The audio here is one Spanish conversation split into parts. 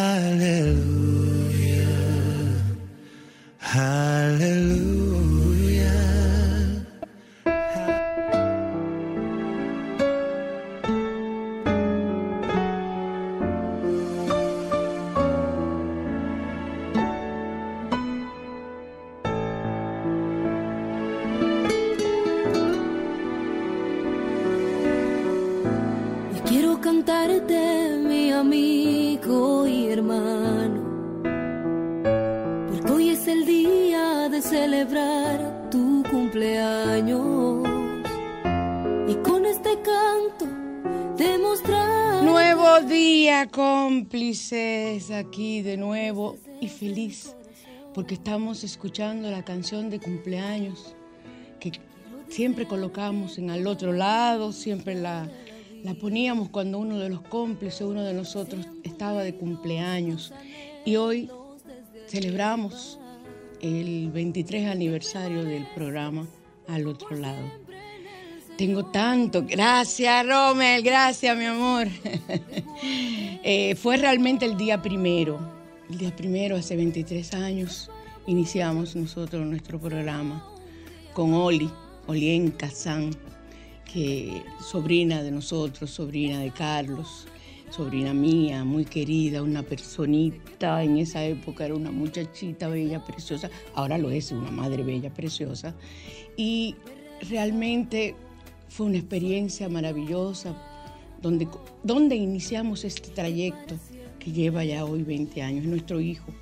Hallelujah. Cómplices aquí de nuevo y feliz porque estamos escuchando la canción de cumpleaños que siempre colocamos en al otro lado, siempre la, la poníamos cuando uno de los cómplices, uno de nosotros estaba de cumpleaños. Y hoy celebramos el 23 aniversario del programa Al otro lado. Tengo tanto. Gracias, Rommel. Gracias, mi amor. Eh, fue realmente el día primero. El día primero, hace 23 años, iniciamos nosotros nuestro programa con Oli, Olien Kazán, que sobrina de nosotros, sobrina de Carlos, sobrina mía, muy querida, una personita, en esa época era una muchachita bella, preciosa, ahora lo es, una madre bella, preciosa, y realmente fue una experiencia maravillosa donde, donde iniciamos este trayecto que lleva ya hoy 20 años, nuestro hijo.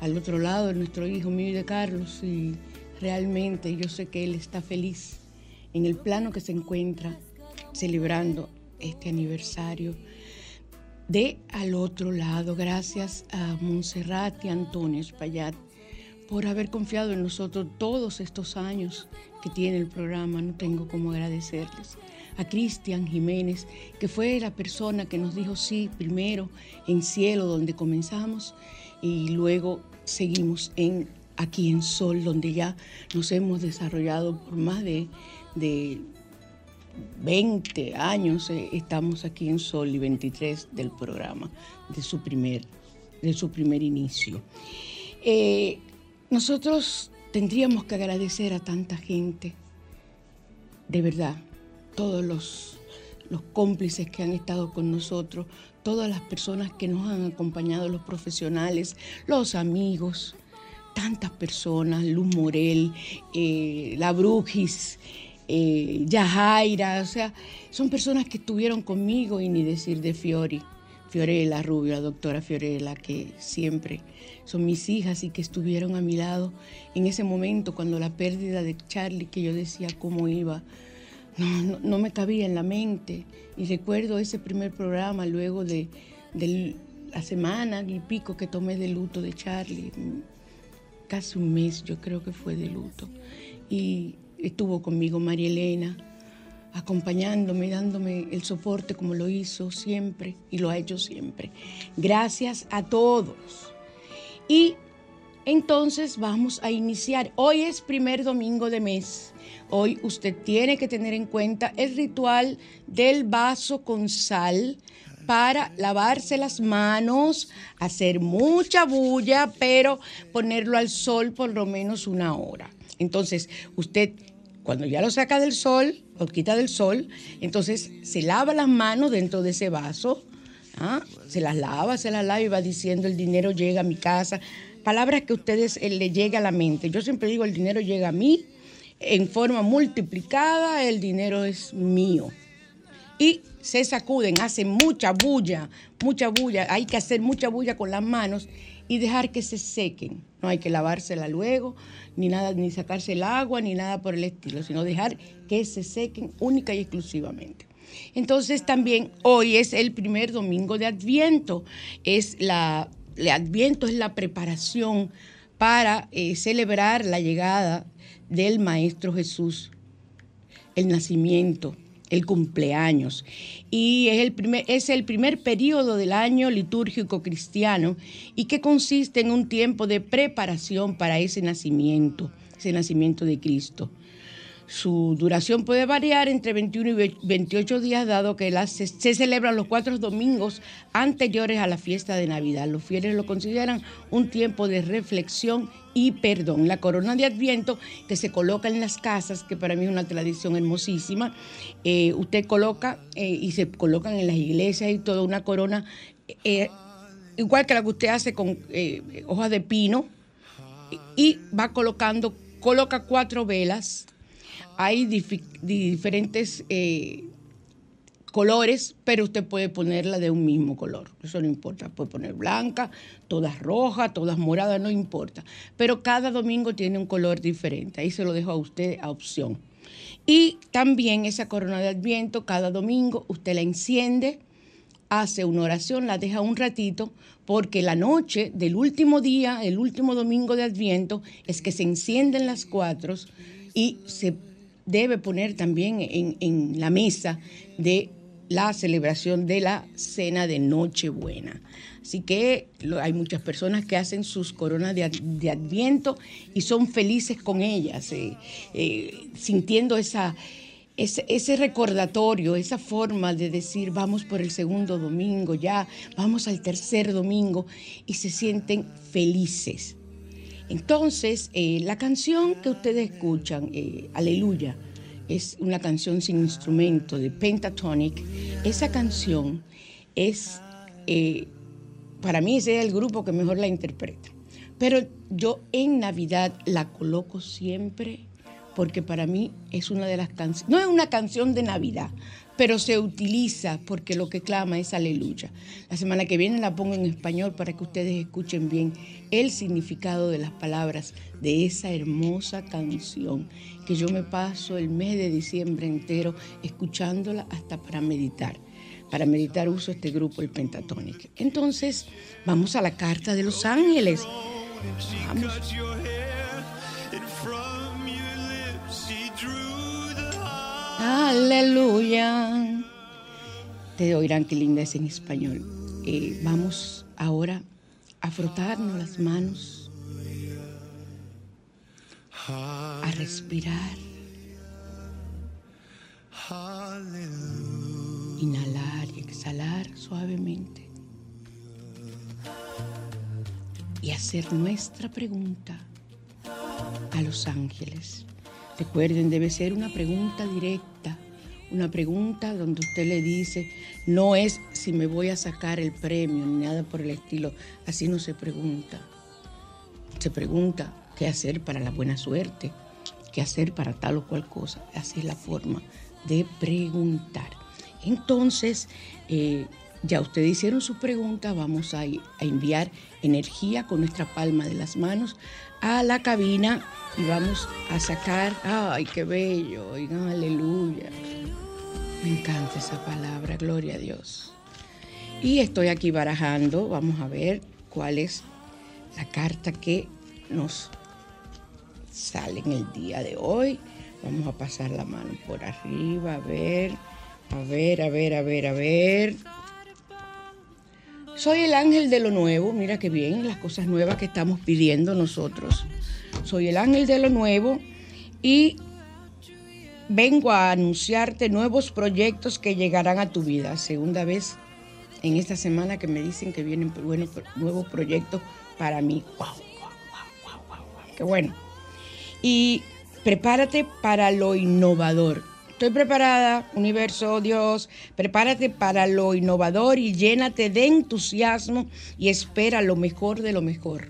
Al otro lado, nuestro hijo mío y de Carlos, y realmente yo sé que él está feliz en el plano que se encuentra celebrando este aniversario de al otro lado. Gracias a Montserrat y Antonio Espaillat por haber confiado en nosotros todos estos años que tiene el programa. No tengo cómo agradecerles. A Cristian Jiménez, que fue la persona que nos dijo sí primero en Cielo, donde comenzamos, y luego seguimos en aquí en Sol, donde ya nos hemos desarrollado por más de, de 20 años. Eh, estamos aquí en Sol y 23 del programa, de su primer, de su primer inicio. Eh, nosotros tendríamos que agradecer a tanta gente, de verdad, todos los, los cómplices que han estado con nosotros, todas las personas que nos han acompañado, los profesionales, los amigos, tantas personas, Luz Morel, eh, La Brujis, eh, Yajaira, o sea, son personas que estuvieron conmigo y ni decir de Fiori, Fiorella Rubio, la doctora Fiorella, que siempre son mis hijas y que estuvieron a mi lado en ese momento cuando la pérdida de Charlie, que yo decía cómo iba, no, me cabía en la mente. Y recuerdo ese primer programa luego de, de la semana y pico que tomé de luto de Charlie, casi un mes yo creo que fue de luto. Y estuvo conmigo María Elena, acompañándome, dándome el soporte como lo hizo siempre y lo ha hecho siempre. Gracias a todos. Y entonces vamos a iniciar. Hoy es primer domingo de mes. Hoy usted tiene que tener en cuenta el ritual del vaso con sal para lavarse las manos, hacer mucha bulla, pero ponerlo al sol por lo menos una hora. Entonces, usted cuando ya lo saca del sol, lo quita del sol, entonces se lava las manos dentro de ese vaso, ¿ah? se las lava, se las lava y va diciendo el dinero llega a mi casa. Palabras que a ustedes eh, le llega a la mente. Yo siempre digo el dinero llega a mí en forma multiplicada, el dinero es mío. Y se sacuden, hacen mucha bulla, mucha bulla. Hay que hacer mucha bulla con las manos y dejar que se sequen. No hay que lavársela luego, ni nada, ni sacarse el agua, ni nada por el estilo, sino dejar que se sequen única y exclusivamente. Entonces también hoy es el primer domingo de Adviento. Es la, el Adviento es la preparación para eh, celebrar la llegada del Maestro Jesús, el nacimiento el cumpleaños. Y es el, primer, es el primer periodo del año litúrgico cristiano y que consiste en un tiempo de preparación para ese nacimiento, ese nacimiento de Cristo. Su duración puede variar entre 21 y 28 días, dado que se, celebran los cuatro domingos anteriores a la fiesta de Navidad. Los fieles lo consideran un tiempo de reflexión y perdón. La corona de Adviento que se coloca en las casas, que para mí es una tradición hermosísima. Eh, usted coloca eh, y se colocan en las iglesias y toda una corona, eh, igual que la que usted hace con hojas de pino, y va colocando, coloca cuatro velas hay diferentes eh, colores, pero usted puede ponerla de un mismo color. Eso no importa. Puede poner blanca, todas rojas, todas moradas, no importa. Pero cada domingo tiene un color diferente. Ahí se lo dejo a usted a opción. Y también esa corona de adviento, cada domingo usted la enciende, hace una oración, la deja un ratito, porque la noche del último día, el último domingo de adviento, es que se encienden las cuatro y se debe poner también en, la mesa de la celebración de la cena de Nochebuena. Así que hay muchas personas que hacen sus coronas de, Adviento y son felices con ellas, eh, eh, sintiendo esa, ese, ese, recordatorio, esa forma de decir vamos por el segundo domingo, ya vamos al tercer domingo y se sienten felices. Entonces, eh, la canción que ustedes escuchan, eh, Aleluya, es una canción sin instrumento de Pentatonic. Esa canción es, eh, para mí, ese es el grupo que mejor la interpreta. Pero yo en Navidad la coloco siempre porque para mí es una de las canciones, no es una canción de Navidad, pero se utiliza porque lo que clama es aleluya. La semana que viene la pongo en español para que ustedes escuchen bien el significado de las palabras de esa hermosa canción que yo me paso el mes de diciembre entero escuchándola hasta para meditar. Para meditar uso este grupo, el Pentatonic. Entonces, vamos a la carta de los ángeles. Vamos. Aleluya. Te oirán qué linda es en español. Eh, vamos ahora a frotarnos las manos, a respirar, inhalar y exhalar suavemente y hacer nuestra pregunta a los ángeles. Recuerden, debe ser una pregunta directa, una pregunta donde usted le dice, no es si me voy a sacar el premio ni nada por el estilo, así no se pregunta. Se pregunta qué hacer para la buena suerte, qué hacer para tal o cual cosa. Así es la forma de preguntar. Entonces, eh, ya ustedes hicieron su pregunta, vamos a, a, enviar energía con nuestra palma de las manos a la cabina y vamos a sacar, ay, qué bello, oigan, aleluya. Me encanta esa palabra, gloria a Dios. Y estoy aquí barajando, vamos a ver cuál es la carta que nos sale en el día de hoy. Vamos a pasar la mano por arriba, a ver, a ver, a ver, a ver, a ver. Soy el ángel de lo nuevo, mira qué bien, las cosas nuevas que estamos pidiendo nosotros. Soy el ángel de lo nuevo y vengo a anunciarte nuevos proyectos que llegarán a tu vida. Segunda vez en esta semana que me dicen que vienen buenos, nuevos proyectos para mí. ¡Wow! ¡Wow! ¡Wow! ¡Qué bueno! Y prepárate para lo innovador. Estoy preparada, universo, Dios, prepárate para lo innovador y llénate de entusiasmo y espera lo mejor de lo mejor.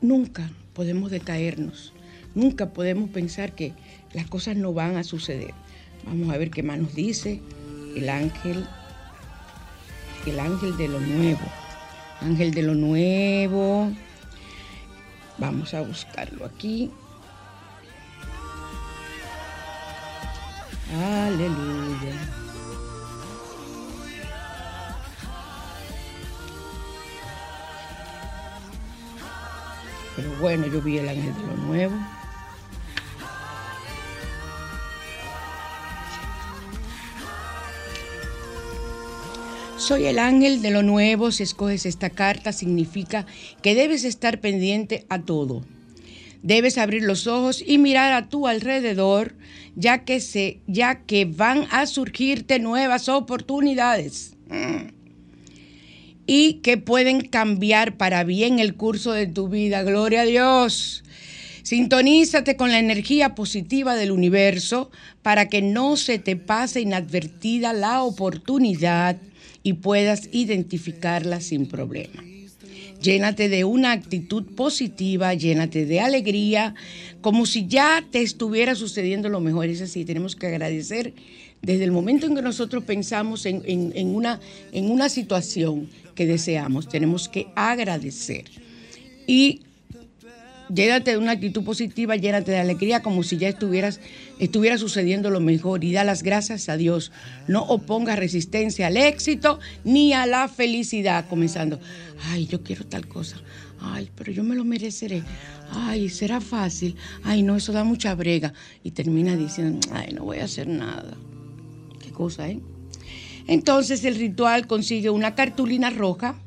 Nunca podemos decaernos, nunca podemos pensar que las cosas no van a suceder. Vamos a ver qué más nos dice el ángel, el ángel de lo nuevo. Ángel de lo nuevo. Vamos a buscarlo aquí. Aleluya. Pero bueno, yo vi el ángel de lo nuevo. Soy el ángel de lo nuevo. Si escoges esta carta, significa que debes estar pendiente a todo. Debes abrir los ojos y mirar a tu alrededor, ya que, se, ya que van a surgirte nuevas oportunidades y que pueden cambiar para bien el curso de tu vida. Gloria a Dios. Sintonízate con la energía positiva del universo para que no se te pase inadvertida la oportunidad y puedas identificarla sin problema. Llénate de una actitud positiva, llénate de alegría, como si ya te estuviera sucediendo lo mejor. Es así, tenemos que agradecer desde el momento en que nosotros pensamos en, en, en, una, en una situación que deseamos, tenemos que agradecer. Y llénate de una actitud positiva, llénate de alegría, como si ya estuvieras, estuviera sucediendo lo mejor. Y da las gracias a Dios. No oponga resistencia al éxito ni a la felicidad, comenzando. Ay, yo quiero tal cosa. Ay, pero yo me lo mereceré. Ay, será fácil. Ay, no, eso da mucha brega. Y termina diciendo, ay, no voy a hacer nada. Qué cosa, ¿eh? Entonces el ritual consigue una cartulina roja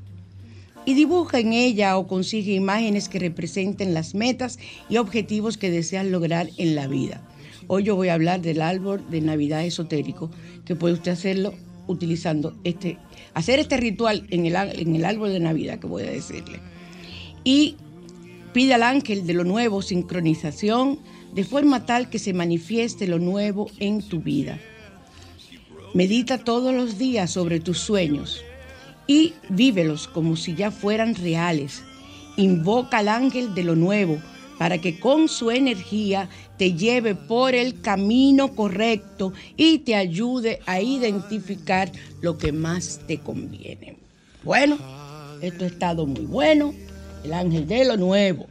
y dibuja en ella o consigue imágenes que representen las metas y objetivos que deseas lograr en la vida. Hoy yo voy a hablar del árbol de Navidad esotérico, que puede usted hacerlo utilizando este, hacer este ritual en el, en el árbol de Navidad que voy a decirle. Y pide al ángel de lo nuevo sincronización de forma tal que se manifieste lo nuevo en tu vida. Medita todos los días sobre tus sueños y vívelos como si ya fueran reales. Invoca al ángel de lo nuevo para que con su energía te lleve por el camino correcto y te ayude a identificar lo que más te conviene. Bueno, esto ha estado muy bueno. El ángel de lo nuevo.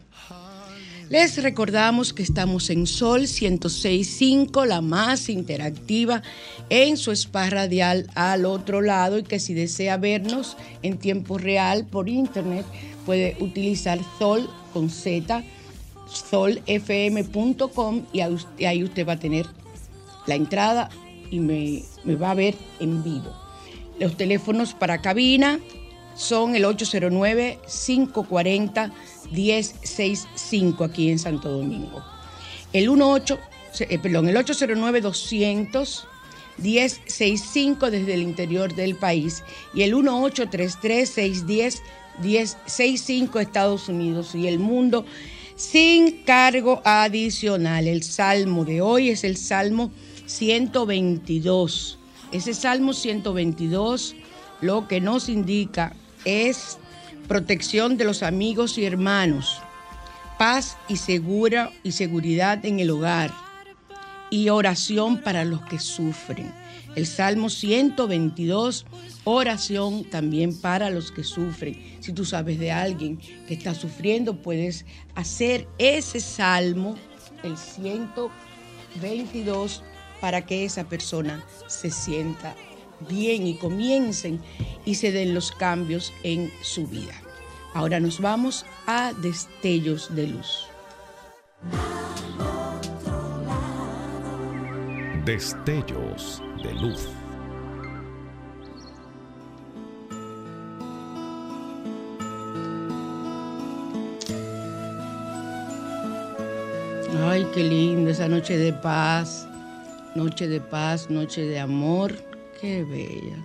Les recordamos que estamos en Sol 106.5, la más interactiva, en su spa radial al otro lado y que si desea vernos en tiempo real por internet puede utilizar Sol con Z, solfm.com y ahí usted va a tener la entrada y me, me va a ver en vivo. Los teléfonos para cabina son el 809 540 1065 aquí en Santo Domingo. El 18, eh, perdón, el 809 200 1065 desde el interior del país y el 1833 610 1065 Estados Unidos y el mundo sin cargo adicional. El salmo de hoy es el Salmo 122. Ese Salmo 122 lo que nos indica es protección de los amigos y hermanos, paz y segura y seguridad en el hogar y oración para los que sufren. El Salmo 122, oración también para los que sufren. Si tú sabes de alguien que está sufriendo, puedes hacer ese Salmo, el 122, para que esa persona se sienta bien y comiencen y se den los cambios en su vida. Ahora nos vamos a destellos de luz. Destellos de luz. Ay, qué lindo esa noche de paz, noche de paz, noche de amor, qué bella.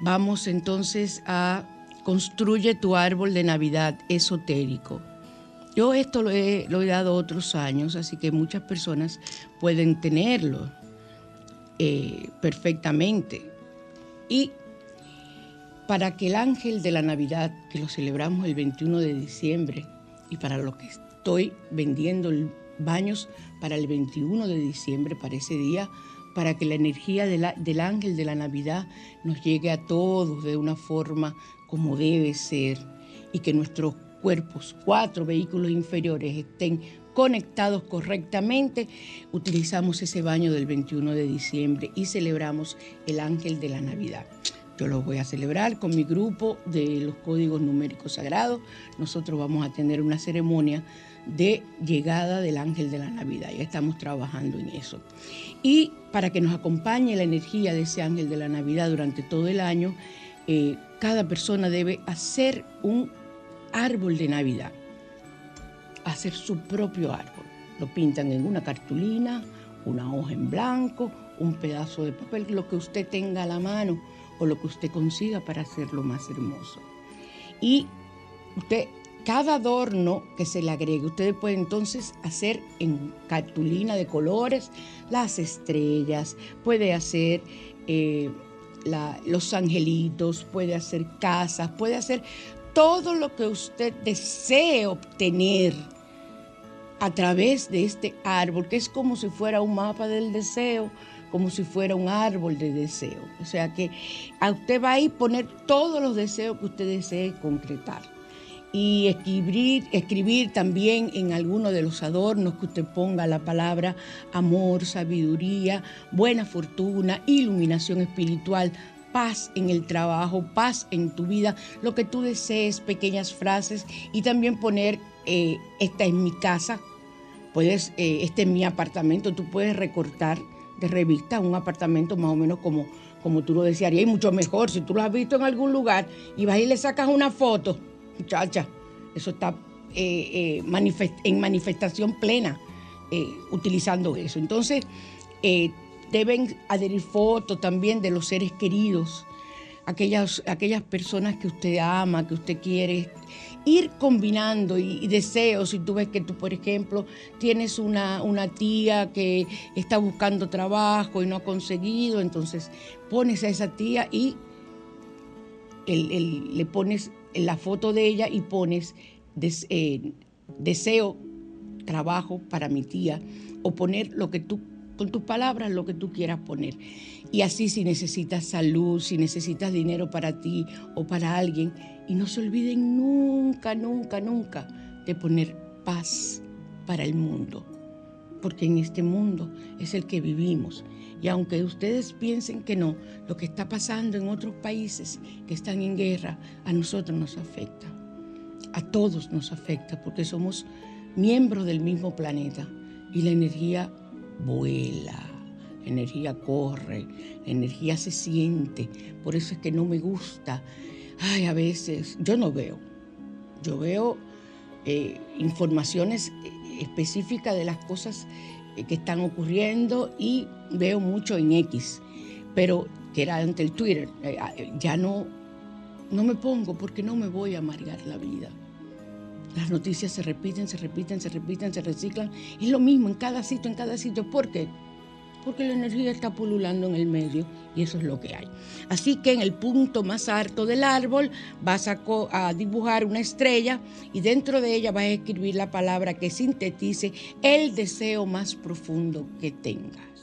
Vamos entonces a construye tu árbol de Navidad esotérico. Yo esto lo he, dado otros años, así que muchas personas pueden tenerlo eh, perfectamente. Y para que el ángel de la Navidad, que lo celebramos el 21 de diciembre, y para lo que estoy vendiendo baños para el 21 de diciembre, para ese día, para que la energía del ángel de la Navidad nos llegue a todos de una forma como debe ser y que nuestros cuerpos, cuatro vehículos inferiores, estén conectados correctamente, utilizamos ese baño del 21 de diciembre y celebramos el ángel de la Navidad. Yo lo voy a celebrar con mi grupo de los códigos numéricos sagrados. Nosotros vamos a tener una ceremonia de llegada del ángel de la Navidad. Ya estamos trabajando en eso. Y para que nos acompañe la energía de ese ángel de la Navidad durante todo el año, eh, cada persona debe hacer un árbol de Navidad hacer su propio árbol. Lo pintan en una cartulina, una hoja en blanco, un pedazo de papel, lo que usted tenga a la mano o lo que usted consiga para hacerlo más hermoso. Y usted, cada adorno que se le agregue, usted puede entonces hacer en cartulina de colores las estrellas, puede hacer eh, los angelitos, puede hacer casas, puede hacer todo lo que usted desee obtener a través de este árbol, que es como si fuera un mapa del deseo, como si fuera un árbol de deseo. O sea que a usted va a ir poner todos los deseos que usted desee concretar. Y escribir, escribir también en alguno de los adornos que usted ponga la palabra amor, sabiduría, buena fortuna, iluminación espiritual, paz en el trabajo, paz en tu vida, lo que tú desees, pequeñas frases y también poner eh, esta es mi casa, puedes, eh, este es mi apartamento, tú puedes recortar de revista un apartamento más o menos como, como tú lo desearías y mucho mejor si tú lo has visto en algún lugar y vas y le sacas una foto, muchacha, eso está eh, en manifestación plena utilizando eso. Entonces, deben adherir fotos también de los seres queridos, aquellas, aquellas personas que usted ama, que usted quiere, ir combinando y, deseos. Si tú ves que tú, por ejemplo, tienes una, una tía que está buscando trabajo y no ha conseguido, entonces pones a esa tía y le pones la foto de ella y pones eh, deseo trabajo para mi tía o poner lo que tú con tus palabras lo que tú quieras poner. Y así si necesitas salud, si necesitas dinero para ti o para alguien, y no se olviden nunca, nunca, nunca de poner paz para el mundo, porque en este mundo es el que vivimos. Y aunque ustedes piensen que no, lo que está pasando en otros países que están en guerra, a nosotros nos afecta. A todos nos afecta porque somos miembros del mismo planeta y la energía vuela, la energía corre, la energía se siente. Por eso es que no me gusta. Ay, a veces yo no veo. Yo veo eh, informaciones eh, específicas de las cosas que están ocurriendo y veo mucho en X, pero que era ante el Twitter. Ah, ya no, no me pongo porque no me voy a amargar la vida. Las noticias se repiten, se repiten, se repiten, se reciclan. Es lo mismo en cada sitio, en cada sitio. ¿Por qué? Porque la energía está pululando en el medio y eso es lo que hay. Así que en el punto más alto del árbol vas a, a, dibujar una estrella y dentro de ella vas a escribir la palabra que sintetice el deseo más profundo que tengas.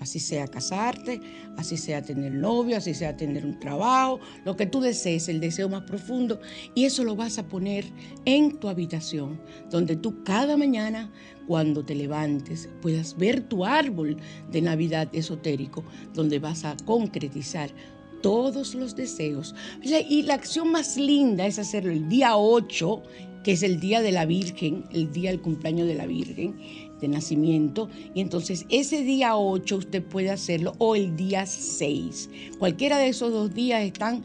Así sea casarte, así sea tener novio, así sea tener un trabajo, lo que tú desees, el deseo más profundo. Y eso lo vas a poner en tu habitación, donde tú cada mañana, cuando te levantes, puedas ver tu árbol de Navidad esotérico, donde vas a concretizar todos los deseos. Y la acción más linda es hacerlo el día 8, que es el día de la Virgen, el día del cumpleaños de la Virgen de nacimiento y entonces ese día 8 usted puede hacerlo o el día 6. Cualquiera de esos dos días están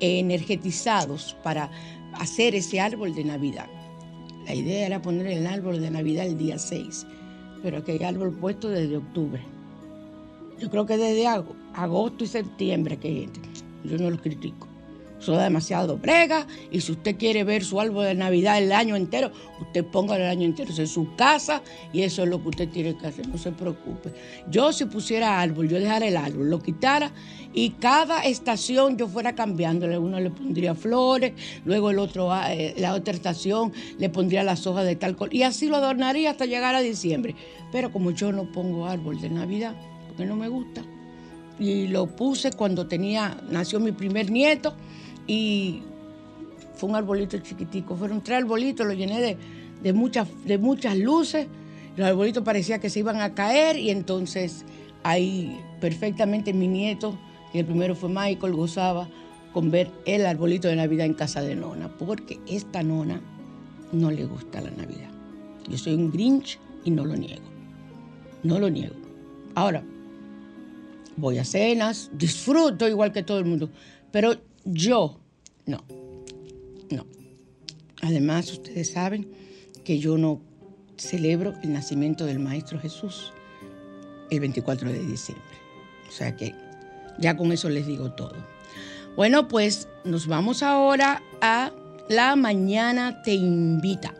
energetizados para hacer ese árbol de Navidad. La idea era poner el árbol de Navidad el día 6, pero que hay árbol puesto desde octubre. Yo creo que desde agosto y septiembre que yo no lo critico. Da demasiado brega y si usted quiere ver su árbol de Navidad el año entero, usted ponga el año entero en su casa y eso es lo que usted tiene que hacer, no se preocupe. Yo si pusiera árbol, yo dejara el árbol, lo quitara y cada estación yo fuera cambiándole. Uno le pondría flores, luego el otro, ah, eh, la otra estación le pondría las hojas de tal color y así lo adornaría hasta llegar a diciembre. Pero como yo no pongo árbol de Navidad, porque no me gusta, y lo puse cuando tenía, nació mi primer nieto, y fue un arbolito chiquitico. Fueron tres arbolitos, lo llené de, muchas, de muchas luces. Los arbolitos parecía que se iban a caer y entonces ahí perfectamente mi nieto, que el primero fue Michael, gozaba con ver el arbolito de Navidad en casa de Nona, porque esta Nona no le gusta la Navidad. Yo soy un Grinch y no lo niego. No lo niego. Ahora, voy a cenas, disfruto igual que todo el mundo, pero yo, no, no. Además, ustedes saben que yo no celebro el nacimiento del Maestro Jesús el 24 de diciembre. O sea que ya con eso les digo todo. Bueno, pues nos vamos ahora a La Mañana Te Invita.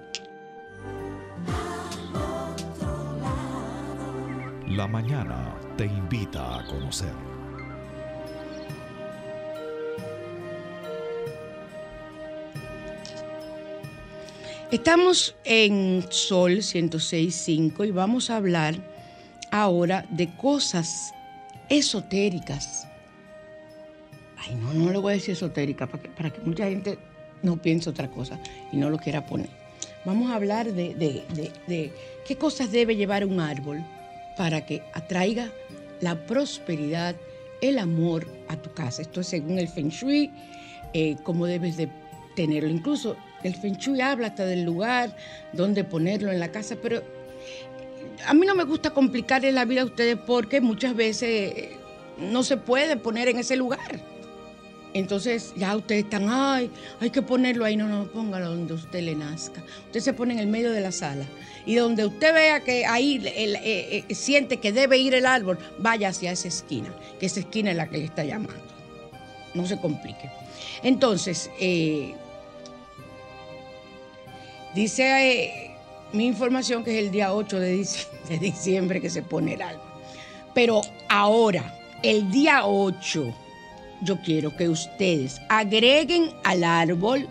La Mañana Te Invita a conocer. Estamos en Sol 106.5 y vamos a hablar ahora de cosas esotéricas. Ay, no, no le voy a decir esotérica para que, para que mucha gente no piense otra cosa y no lo quiera poner. Vamos a hablar de, de qué cosas debe llevar un árbol para que atraiga la prosperidad, el amor a tu casa. Esto es según el Feng Shui, eh, cómo debes de tenerlo. Incluso el Feng habla hasta del lugar donde ponerlo en la casa, pero a mí no me gusta complicarle la vida a ustedes porque muchas veces no se puede poner en ese lugar. Entonces ya ustedes están, ay, hay que ponerlo ahí, no, no, póngalo donde usted le nazca. Usted se pone en el medio de la sala y donde usted vea que ahí eh, eh, siente que debe ir el árbol, vaya hacia esa esquina, que esa esquina es la que le está llamando. No se complique. Entonces, eh, Dice eh, mi información que es el día 8 de diciembre, que se pone el árbol. Pero ahora, el día 8, yo quiero que ustedes agreguen al árbol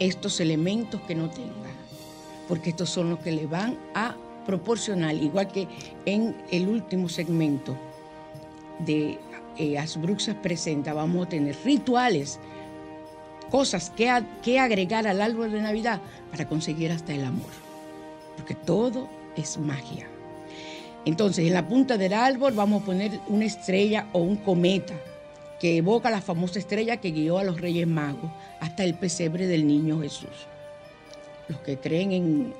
estos elementos que no tengan, porque estos son los que le van a proporcionar, igual que en el último segmento de eh, Asbruxas Presenta, vamos a tener rituales cosas que agregar al árbol de Navidad para conseguir hasta el amor. Porque todo es magia. Entonces, en la punta del árbol vamos a poner una estrella o un cometa que evoca la famosa estrella que guió a los Reyes Magos hasta el pesebre del niño Jesús. Los que creen en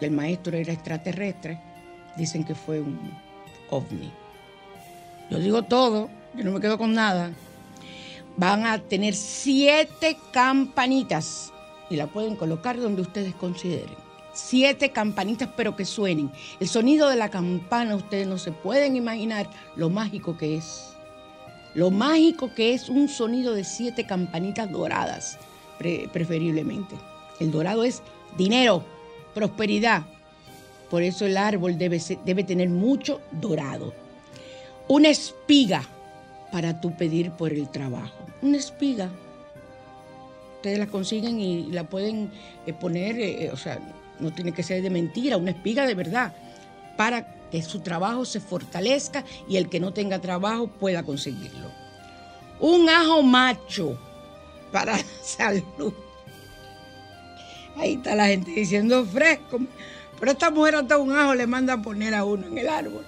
que el maestro era extraterrestre dicen que fue un ovni. Yo digo todo, yo no me quedo con nada van a tener siete campanitas y la pueden colocar donde ustedes consideren. Siete campanitas, pero que suenen. El sonido de la campana, ustedes no se pueden imaginar lo mágico que es. Lo mágico que es un sonido de siete campanitas doradas, preferiblemente. El dorado es dinero, prosperidad. Por eso el árbol debe, debe tener mucho dorado. Una espiga para tu pedir por el trabajo. Una espiga. Ustedes la consiguen y la pueden eh, poner, eh, o sea, no tiene que ser de mentira, una espiga de verdad, para que su trabajo se fortalezca y el que no tenga trabajo pueda conseguirlo. Un ajo macho para salud. Ahí está la gente diciendo fresco. Pero esta mujer hasta un ajo le manda a poner a uno en el árbol.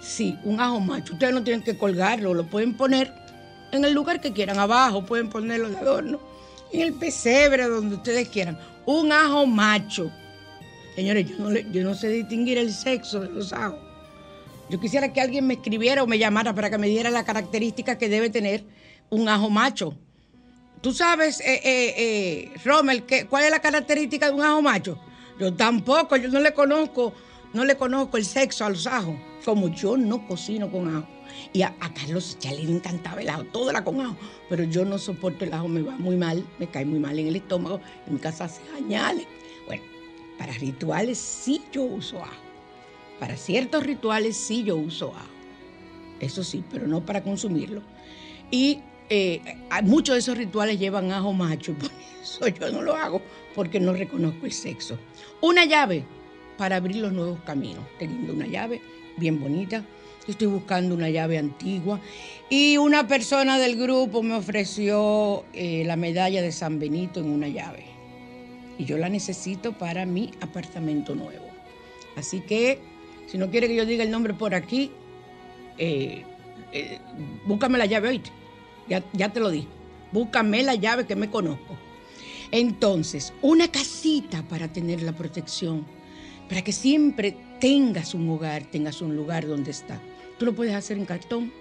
Sí, un ajo macho. Ustedes no tienen que colgarlo, lo pueden poner en el lugar que quieran, abajo, pueden ponerlo de adorno, en el pesebre, donde ustedes quieran. Un ajo macho. Señores, yo no, yo no sé distinguir el sexo de los ajos. Yo quisiera que alguien me escribiera o me llamara para que me diera la característica que debe tener un ajo macho. Tú sabes, eh, eh, eh, Rommel, ¿cuál es la característica de un ajo macho? Yo tampoco, yo no le conozco, no le conozco el sexo a los ajos, como yo no cocino con ajo. Y a, Carlos ya le encantaba el ajo, todo era con ajo, pero yo no soporto el ajo, me va muy mal, me cae muy mal en el estómago, en mi casa hace añales. Bueno, para rituales sí yo uso ajo. Para ciertos rituales sí yo uso ajo. Eso sí, pero no para consumirlo. Y eh, muchos de esos rituales llevan ajo macho, por eso yo no lo hago, porque no reconozco el sexo. Una llave para abrir los nuevos caminos. Teniendo una llave bien bonita. Estoy buscando una llave antigua. Y una persona del grupo me ofreció eh, la medalla de San Benito en una llave. Y yo la necesito para mi apartamento nuevo. Así que, si no quiere que yo diga el nombre por aquí, eh, búscame la llave hoy. Ya, te lo dije. Búscame la llave que me conozco. Entonces, una casita para tener la protección, para que siempre tengas un hogar, tengas un lugar donde estar. Tú lo puedes hacer en cartón,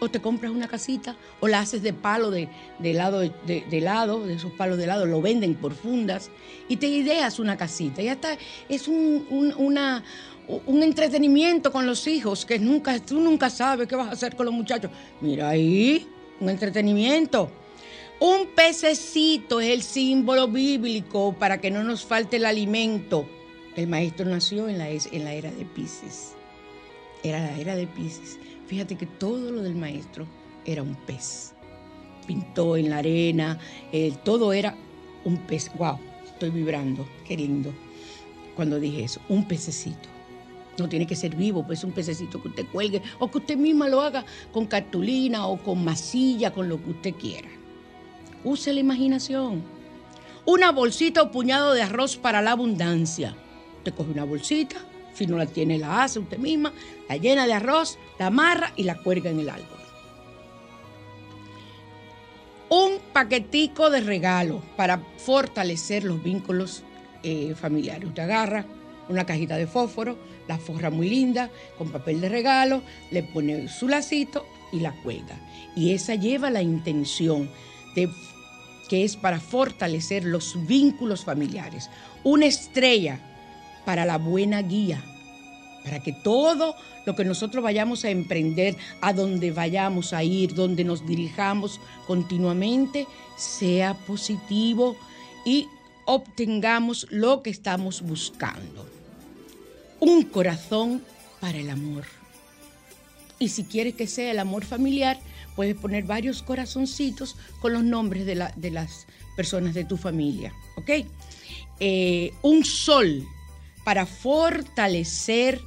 o te compras una casita, o la haces de palo de, de lado, de, lado, de esos palos de lado, lo venden por fundas, y te ideas una casita. Ya está, es un, una, un entretenimiento con los hijos, que nunca, tú nunca sabes qué vas a hacer con los muchachos. Mira ahí, un entretenimiento. Un pececito es el símbolo bíblico para que no nos falte el alimento. El maestro nació en la, en la era de Pisces. Era la era de Pisces. Fíjate que todo lo del maestro era un pez. Pintó en la arena, todo era un pez. ¡Wow! Estoy vibrando, qué lindo. Cuando dije eso, un pececito. No tiene que ser vivo, pues un pececito que usted cuelgue o que usted misma lo haga con cartulina o con masilla, con lo que usted quiera. Use la imaginación. Una bolsita o puñado de arroz para la abundancia. Usted coge una bolsita, si no la tiene la hace usted misma, la llena de arroz, la amarra y la cuelga en el árbol. Un paquetico de regalo para fortalecer los vínculos eh, familiares. Usted agarra una cajita de fósforo, la forra muy linda, con papel de regalo, le pone su lacito y la cuelga. Y esa lleva la intención de que es para fortalecer los vínculos familiares. Una estrella para la buena guía, para que todo lo que nosotros vayamos a emprender, a donde vayamos a ir, donde nos dirijamos continuamente, sea positivo y obtengamos lo que estamos buscando un corazón para el amor. Y si quieres que sea el amor familiar, puedes poner varios corazoncitos con los nombres de, las personas de tu familia. ¿Ok? Eh, un sol para fortalecer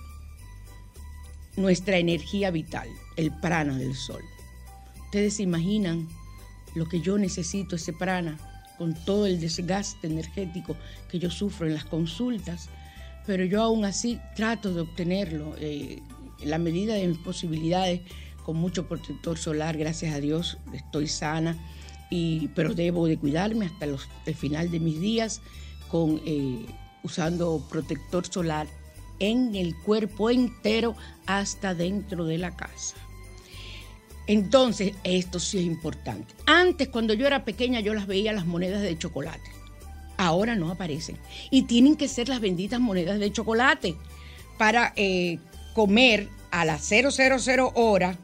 nuestra energía vital, el prana del sol. Ustedes se imaginan lo que yo necesito, ese prana, con todo el desgaste energético que yo sufro en las consultas pero yo aún así trato de obtenerlo eh, en la medida de mis posibilidades, con mucho protector solar, gracias a Dios, estoy sana, y, pero debo de cuidarme hasta el final de mis días con, eh, usando protector solar en el cuerpo entero hasta dentro de la casa. Entonces, esto sí es importante. Antes, cuando yo era pequeña, yo las veía las monedas de chocolate ahora no aparecen. Y tienen que ser las benditas monedas de chocolate para eh, comer a las 000 hora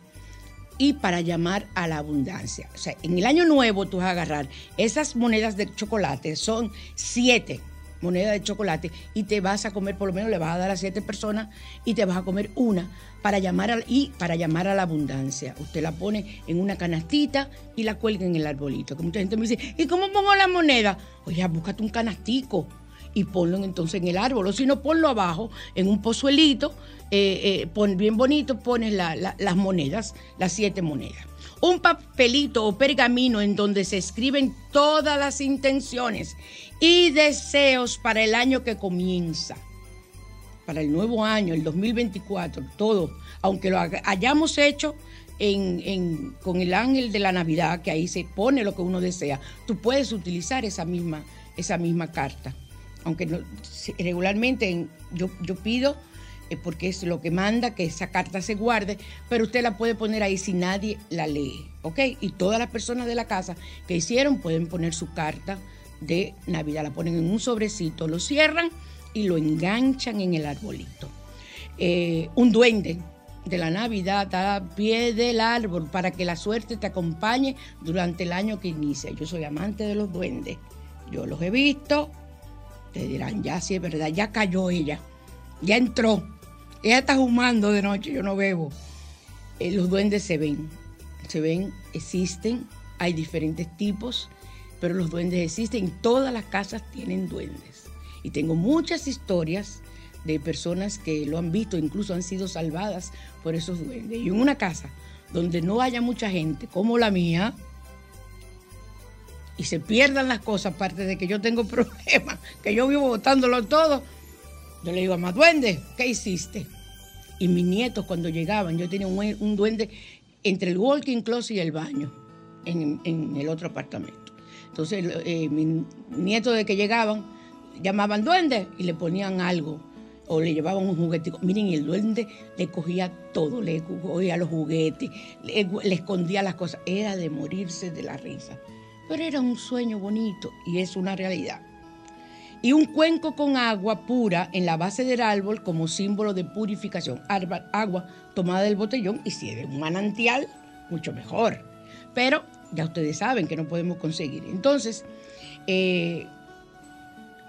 y para llamar a la abundancia. O sea, en el año nuevo tú vas a agarrar esas monedas de chocolate, son siete, moneda de chocolate y te vas a comer, por lo menos le vas a dar a siete personas y te vas a comer una para llamar a, y para llamar a la abundancia. Usted la pone en una canastita y la cuelga en el arbolito. Que mucha gente me dice, ¿y cómo pongo la moneda? Oye, búscate un canastico y ponlo entonces en el árbol, o si ponlo abajo en un pozuelito, eh, eh, bien bonito, pones las monedas, las siete monedas un papelito o pergamino en donde se escriben todas las intenciones y deseos para el año que comienza, para el nuevo año, el 2024, todo, aunque lo hayamos hecho con el ángel de la Navidad, que ahí se pone lo que uno desea, tú puedes utilizar esa misma, esa misma carta. Aunque regularmente yo, yo pido porque es lo que manda que esa carta se guarde, pero usted la puede poner ahí si nadie la lee, ¿ok? Y todas las personas de la casa que hicieron pueden poner su carta de Navidad, la ponen en un sobrecito, lo cierran y lo enganchan en el arbolito. Eh, un duende de la Navidad a pie del árbol para que la suerte te acompañe durante el año que inicia. Yo soy amante de los duendes, yo los he visto, te dirán, ya sí es verdad, ya cayó ella, ya entró. Ella está fumando de noche, yo no bebo. Eh, los duendes se ven, se ven, existen, hay diferentes tipos, pero los duendes existen. Todas las casas tienen duendes. Y tengo muchas historias de personas que lo han visto, incluso han sido salvadas por esos duendes. Y en una casa donde no haya mucha gente, como la mía, y se pierdan las cosas, aparte de que yo tengo problemas, que yo vivo botándolo todo, yo le digo a más duende, ¿qué hiciste? Y mis nietos cuando llegaban, yo tenía un, duende entre el walking closet y el baño, en, el otro apartamento. Entonces, eh, mis nietos de que llegaban, llamaban duende y le ponían algo o le llevaban un juguete. Miren, el duende le cogía todo, le cogía los juguetes, le, escondía las cosas. Era de morirse de la risa. Pero era un sueño bonito y es una realidad y un cuenco con agua pura en la base del árbol como símbolo de purificación. Agua tomada del botellón y si es de un manantial, mucho mejor. Pero ya ustedes saben que no podemos conseguir. Entonces, eh,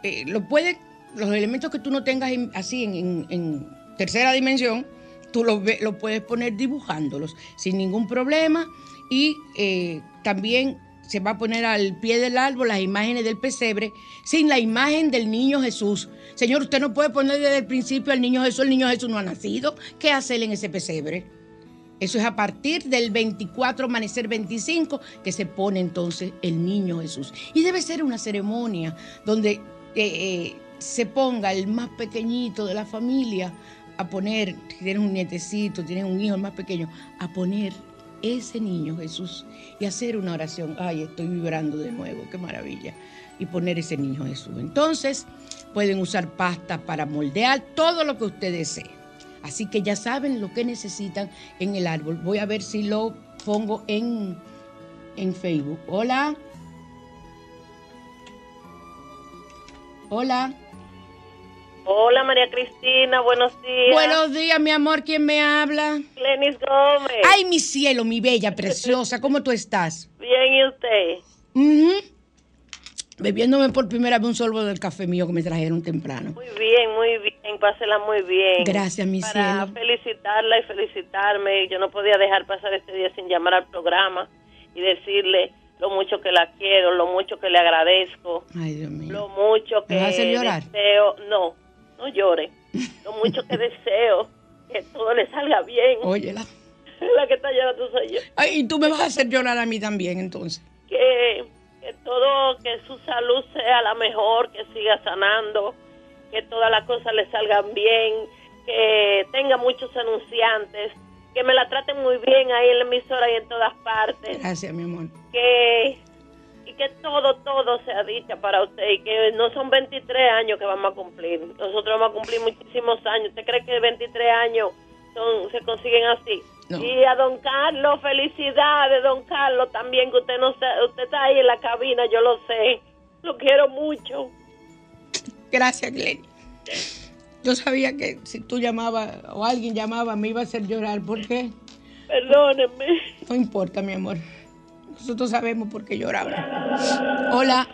eh, lo puede, los elementos que tú no tengas así en, tercera dimensión, tú los, lo puedes poner dibujándolos sin ningún problema y eh, también se va a poner al pie del árbol las imágenes del pesebre sin la imagen del niño Jesús. Señor, usted no puede poner desde el principio al niño Jesús, el niño Jesús no ha nacido. ¿Qué hace él en ese pesebre? Eso es a partir del 24, amanecer 25, que se pone entonces el niño Jesús. Y debe ser una ceremonia donde eh, eh, se ponga el más pequeñito de la familia a poner, si tienes un nietecito, tienes un hijo más pequeño, a poner ese niño Jesús y hacer una oración. Ay, estoy vibrando de nuevo, qué maravilla. Y poner ese niño Jesús. Entonces, pueden usar pasta para moldear todo lo que usted desee. Así que ya saben lo que necesitan en el árbol. Voy a ver si lo pongo en, en Facebook. Hola. Hola. Hola María Cristina, buenos días. Buenos días, mi amor, ¿quién me habla? Lenis Gómez. Ay, mi cielo, mi bella, preciosa, ¿cómo tú estás? Bien, ¿y usted? Bebiéndome por primera vez un sorbo del café mío que me trajeron temprano. Muy bien, muy bien, pásela muy bien. Gracias, mi Para felicitarla y felicitarme, yo no podía dejar pasar este día sin llamar al programa y decirle lo mucho que la quiero, lo mucho que le agradezco. Ay, Dios mío. Lo mucho que deseo, no, no llore. Lo mucho que deseo que todo le salga bien. Óyela. La que está llorando soy yo. Ay, y tú me vas a hacer llorar a mí también, entonces. Que, que todo, que su salud sea la mejor, que siga sanando, que todas las cosas le salgan bien, que tenga muchos anunciantes, que me la traten muy bien ahí en la emisora y en todas partes. Gracias, mi amor. Que y que todo, todo sea dicha para usted y que no son 23 años que vamos a cumplir. Nosotros vamos a cumplir muchísimos años. ¿Usted cree que 23 años son, se consiguen así? Y a don Carlos, felicidades, don Carlos, también que usted no usted está ahí en la cabina, yo lo sé. Lo quiero mucho. Gracias, Glenn. Yo sabía que si tú llamabas o alguien llamaba me iba a hacer llorar. ¿Por qué? Perdóneme. No importa, mi amor. Nosotros sabemos por qué lloramos. Hola.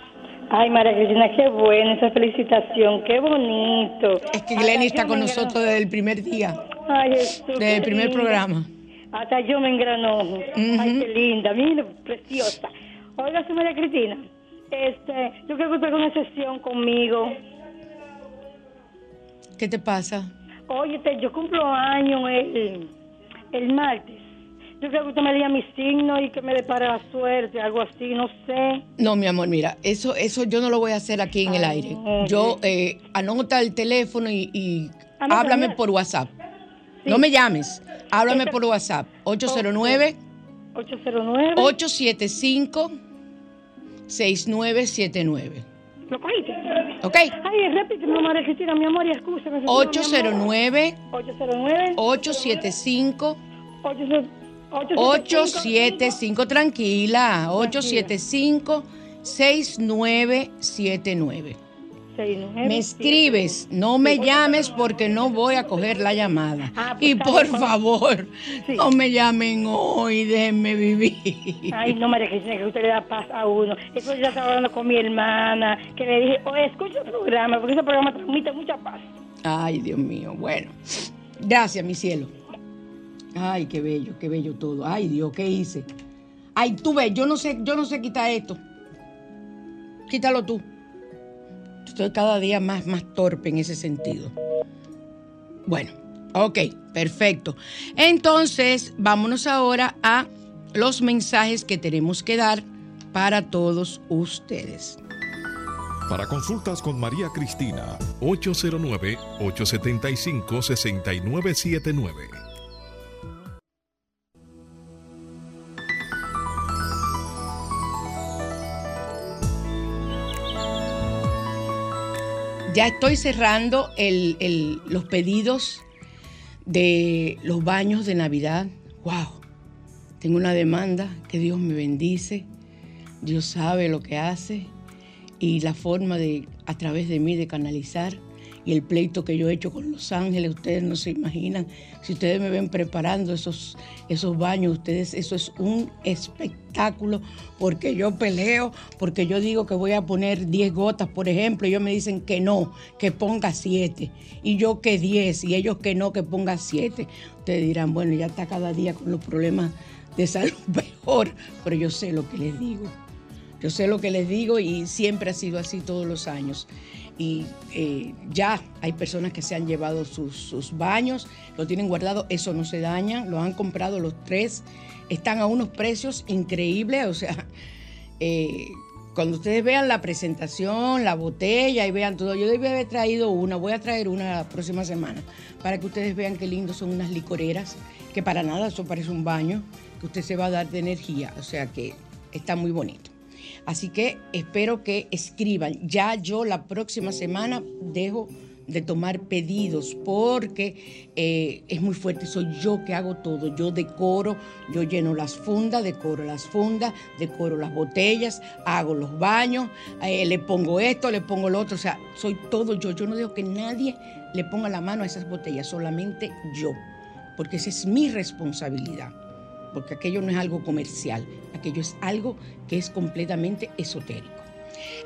Ay, María Cristina, qué buena esa felicitación, qué bonito. Es que Glenny está con engranó. nosotros desde el primer día, Ay, Jesús, desde el primer linda. programa. Hasta yo me engranojo. Ay, qué linda, mira, preciosa. Oiga, sí, María Cristina, este, yo creo que usted una sesión conmigo. ¿Qué te pasa? Oye, yo cumplo años el, el martes. Yo creo que usted me diga mi signo y que me depare la suerte, algo así, no sé. No, mi amor, mira, eso, eso yo no lo voy a hacer aquí en el Ay, aire. no, Yo eh, anota el teléfono y, y Anota, háblame anota. por WhatsApp. Sí. No me llames, háblame por WhatsApp. 809 809. 875 6979. ¿Lo cogiste? ¿Ok? Ay, repíteme, María Cristina, mi amor, y escúchame. 809 809. 875 875. 875, tranquila, 875 6979. Me escribes, no me llames porque no voy a coger la llamada. Ah, pues Y por favor, Sí. no me llamen hoy, déjenme vivir. Ay, no, María Cristina, que usted le da paz a uno. Eso ya estaba hablando con mi hermana, que le dije, oye, escucha el programa, porque ese programa transmite mucha paz. Ay, Dios mío, bueno. Gracias, mi cielo. Ay, qué bello, qué bello todo. Ay, Dios, ¿qué hice? Ay, tú ves, yo no sé, yo no sé quitar esto. Quítalo tú. Estoy cada día más, más torpe en ese sentido. Bueno, ok, perfecto. Entonces, vámonos ahora a los mensajes que tenemos que dar para todos ustedes. Para consultas con María Cristina, 809-875-6979. Ya estoy cerrando los pedidos de los baños de Navidad. ¡Wow! Tengo una demanda que Dios me bendice. Dios sabe lo que hace y la forma de, a través de mí, de canalizar. Y el pleito que yo he hecho con Los Ángeles, ustedes no se imaginan. Si ustedes me ven preparando esos, esos baños, ustedes, eso es un espectáculo, porque yo peleo, porque yo digo que voy a poner 10 gotas, por ejemplo, y ellos me dicen que no, que ponga 7, y yo que 10, y ellos que no, que ponga 7. Ustedes dirán, bueno, ya está cada día con los problemas de salud peor, pero yo sé lo que les digo. Yo sé lo que les digo y siempre ha sido así todos los años. Y eh, ya hay personas que se han llevado sus, baños, lo tienen guardado, eso no se daña, lo han comprado los tres, están a unos precios increíbles, o sea, eh, cuando ustedes vean la presentación, la botella y vean todo, yo debí haber traído una, voy a traer una la próxima semana, para que ustedes vean qué lindo son unas licoreras, que para nada eso parece un baño, que usted se va a dar de energía, o sea que está muy bonito. Así que espero que escriban. Ya yo la próxima semana dejo de tomar pedidos porque eh, es muy fuerte. Soy yo que hago todo. Yo decoro, yo lleno las fundas, decoro las fundas, decoro las botellas, hago los baños, eh, le pongo esto, le pongo lo otro. O sea, soy todo yo. Yo no dejo que nadie le ponga la mano a esas botellas, solamente yo. Porque esa es mi responsabilidad porque aquello no es algo comercial, aquello es algo que es completamente esotérico.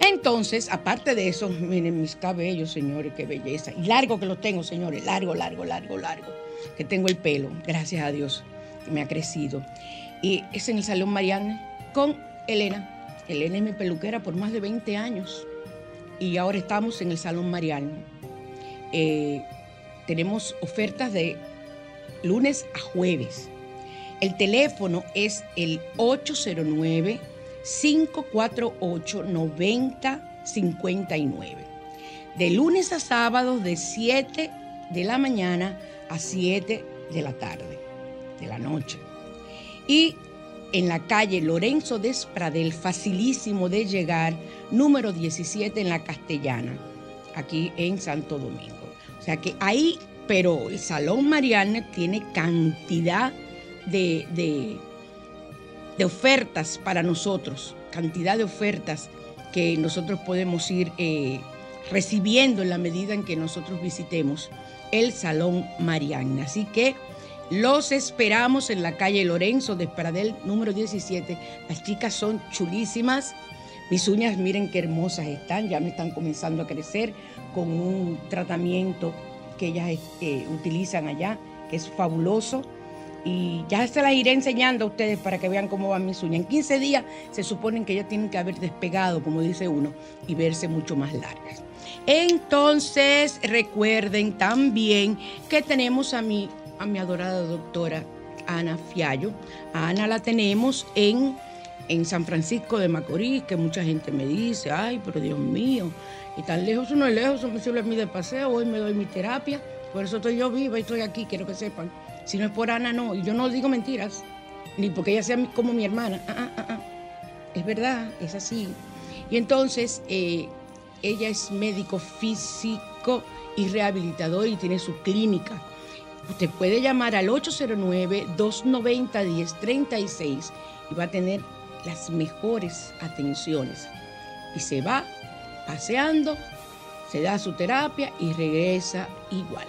Entonces, aparte de eso, miren mis cabellos, señores, qué belleza. Y largo que los tengo, señores, largo, largo, largo, largo. Que tengo el pelo, gracias a Dios, me ha crecido. Y es en el Salón Mariana con Elena. Elena es mi peluquera por más de 20 años. Y ahora estamos en el Salón Mariana. Eh, tenemos ofertas de lunes a jueves. El teléfono es el 809-548-9059. De lunes a sábados de 7 de la mañana a 7 de la tarde, de la noche. Y en la calle Lorenzo Despradel, facilísimo de llegar, número 17 en la Castellana, aquí en Santo Domingo. O sea que ahí, pero el Salón Mariana tiene cantidad de, de, de ofertas para nosotros, cantidad de ofertas que nosotros podemos ir eh, recibiendo en la medida en que nosotros visitemos el Salón Mariana. Así que los esperamos en la calle Lorenzo de Pradel, número 17. Las chicas son chulísimas, Mis uñas, miren qué hermosas están, ya me están comenzando a crecer con un tratamiento que ellas eh, utilizan allá, que es fabuloso. Y ya se las iré enseñando a ustedes para que vean cómo van mis uñas. En 15 días se suponen que ya tienen que haber despegado, como dice uno, y verse mucho más largas. Entonces, recuerden también que tenemos a mi, a mi adorada doctora Ana Fiallo. A Ana la tenemos en, en San Francisco de Macorís, que mucha gente me dice, ay, pero Dios mío, y tan lejos, no es lejos, sirve a mí de paseo, hoy me doy mi terapia, por eso estoy yo viva y estoy aquí, quiero que sepan. Si no es por Ana, no, y yo no digo mentiras, ni porque ella sea como mi hermana, ah, ah, ah, es verdad, es así. Y entonces, eh, ella es médico físico y rehabilitador y tiene su clínica. Usted puede llamar al 809-290-1036 y va a tener las mejores atenciones. Y se va paseando, se da su terapia y regresa igual.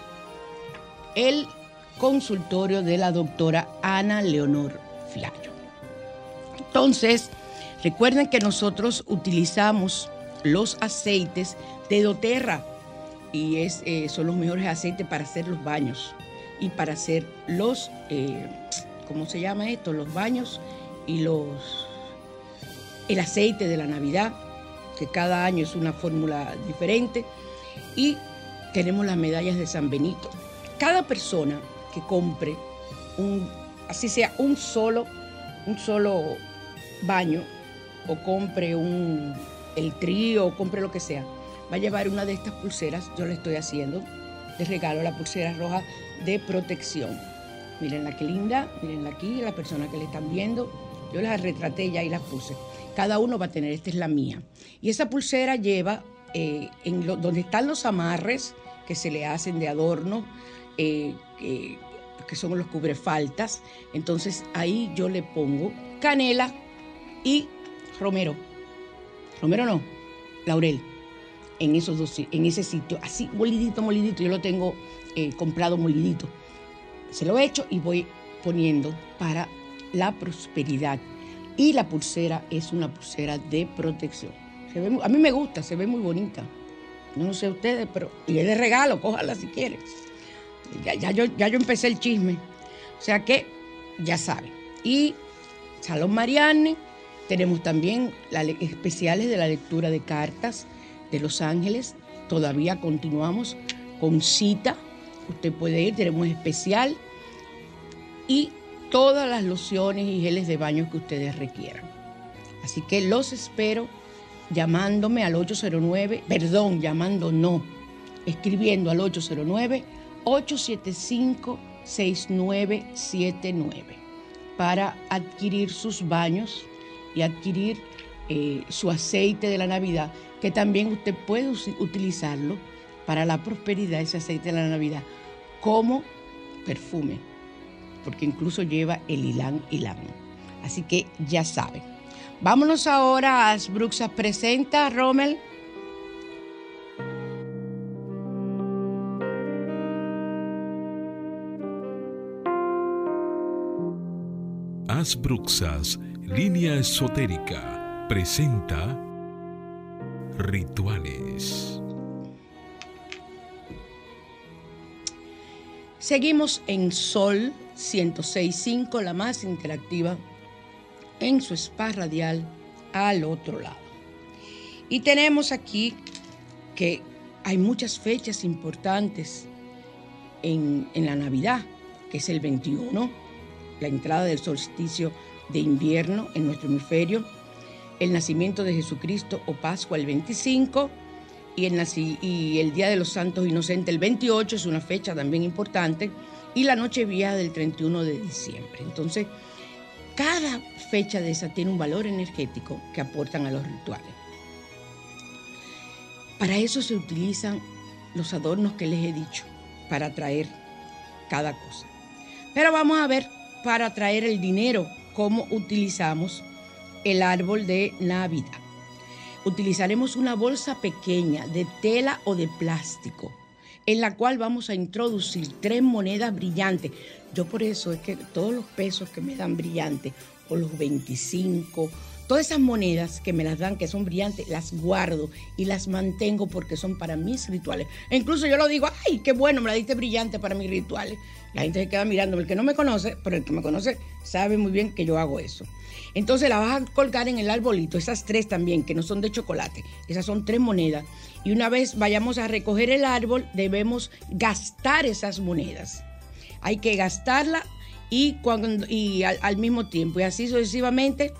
El consultorio de la doctora Ana Leonor Fiallo. Entonces, recuerden que nosotros utilizamos los aceites de doTERRA y es, eh, son los mejores aceites para hacer los baños y para hacer los, eh, ¿cómo se llama esto? Los baños y los, el aceite de la Navidad, que cada año es una fórmula diferente. Y tenemos las medallas de San Benito. Cada persona que compre un, así sea un solo, un solo baño o compre un, el trío o compre lo que sea, va a llevar una de estas pulseras, yo le estoy haciendo, de regalo la pulsera roja de protección. Miren que linda, mirenla aquí, la persona que le están viendo, yo las retraté ya y las puse. Cada uno va a tener, esta es la mía. Y esa pulsera lleva, eh, en donde están los amarres que se le hacen de adorno, eh, que son los cubrefaltas, entonces ahí yo le pongo canela y romero Romero no, laurel, en esos dos, en ese sitio, así molidito, molidito, yo lo tengo eh, comprado molidito. Se lo he hecho y voy poniendo para la prosperidad. Y la pulsera es una pulsera de protección. a mí me gusta, se ve muy bonita. no sé ustedes, pero y es de regalo, cójala si quieres. Ya, yo, ya yo empecé el chisme. O sea que ya saben. Y Salón Marianne tenemos también las especiales de la lectura de cartas de Los Ángeles. Todavía continuamos con cita. Usted puede ir, tenemos especial. Y todas las lociones y geles de baño que ustedes requieran. Así que los espero llamándome al 809, perdón, llamando no, escribiendo al 809 875 6979 para adquirir sus baños y adquirir eh, su aceite de la Navidad, que también usted puede utilizarlo para la prosperidad, ese aceite de la Navidad, como perfume, porque incluso lleva el ilán ilán. Así que ya saben. Vámonos ahora a Asbruxas Presenta, Rommel. Asbruxas Línea Esotérica presenta Rituales. Seguimos en Sol 106.5, la más interactiva, en su spa radial al otro lado. Y tenemos aquí que hay muchas fechas importantes en, en la Navidad, que es el 21, la entrada del solsticio de invierno en nuestro hemisferio, el nacimiento de Jesucristo o Pascua el 25 y el, Día de los Santos Inocentes el 28 es una fecha también importante y la Noche Vieja del 31 de diciembre. Entonces, cada fecha de esa tiene un valor energético que aportan a los rituales. Para eso se utilizan los adornos que les he dicho, para atraer cada cosa. Pero vamos a ver para atraer el dinero cómo utilizamos el árbol de Navidad. Utilizaremos una bolsa pequeña de tela o de plástico en la cual vamos a introducir tres monedas brillantes. Yo por eso es que todos los pesos que me dan brillantes, o los 25, todas esas monedas que me las dan, que son brillantes, las guardo y las mantengo porque son para mis rituales. E incluso yo lo digo, ay, qué bueno, me la diste brillante para mis rituales. La gente se queda mirándome, el que no me conoce, pero el que me conoce sabe muy bien que yo hago eso. Entonces la vas a colgar en el arbolito, esas tres también, que no son de chocolate, esas son tres monedas. Y una vez vayamos a recoger el árbol, debemos gastar esas monedas. Hay que gastarla y al, mismo tiempo, y así sucesivamente.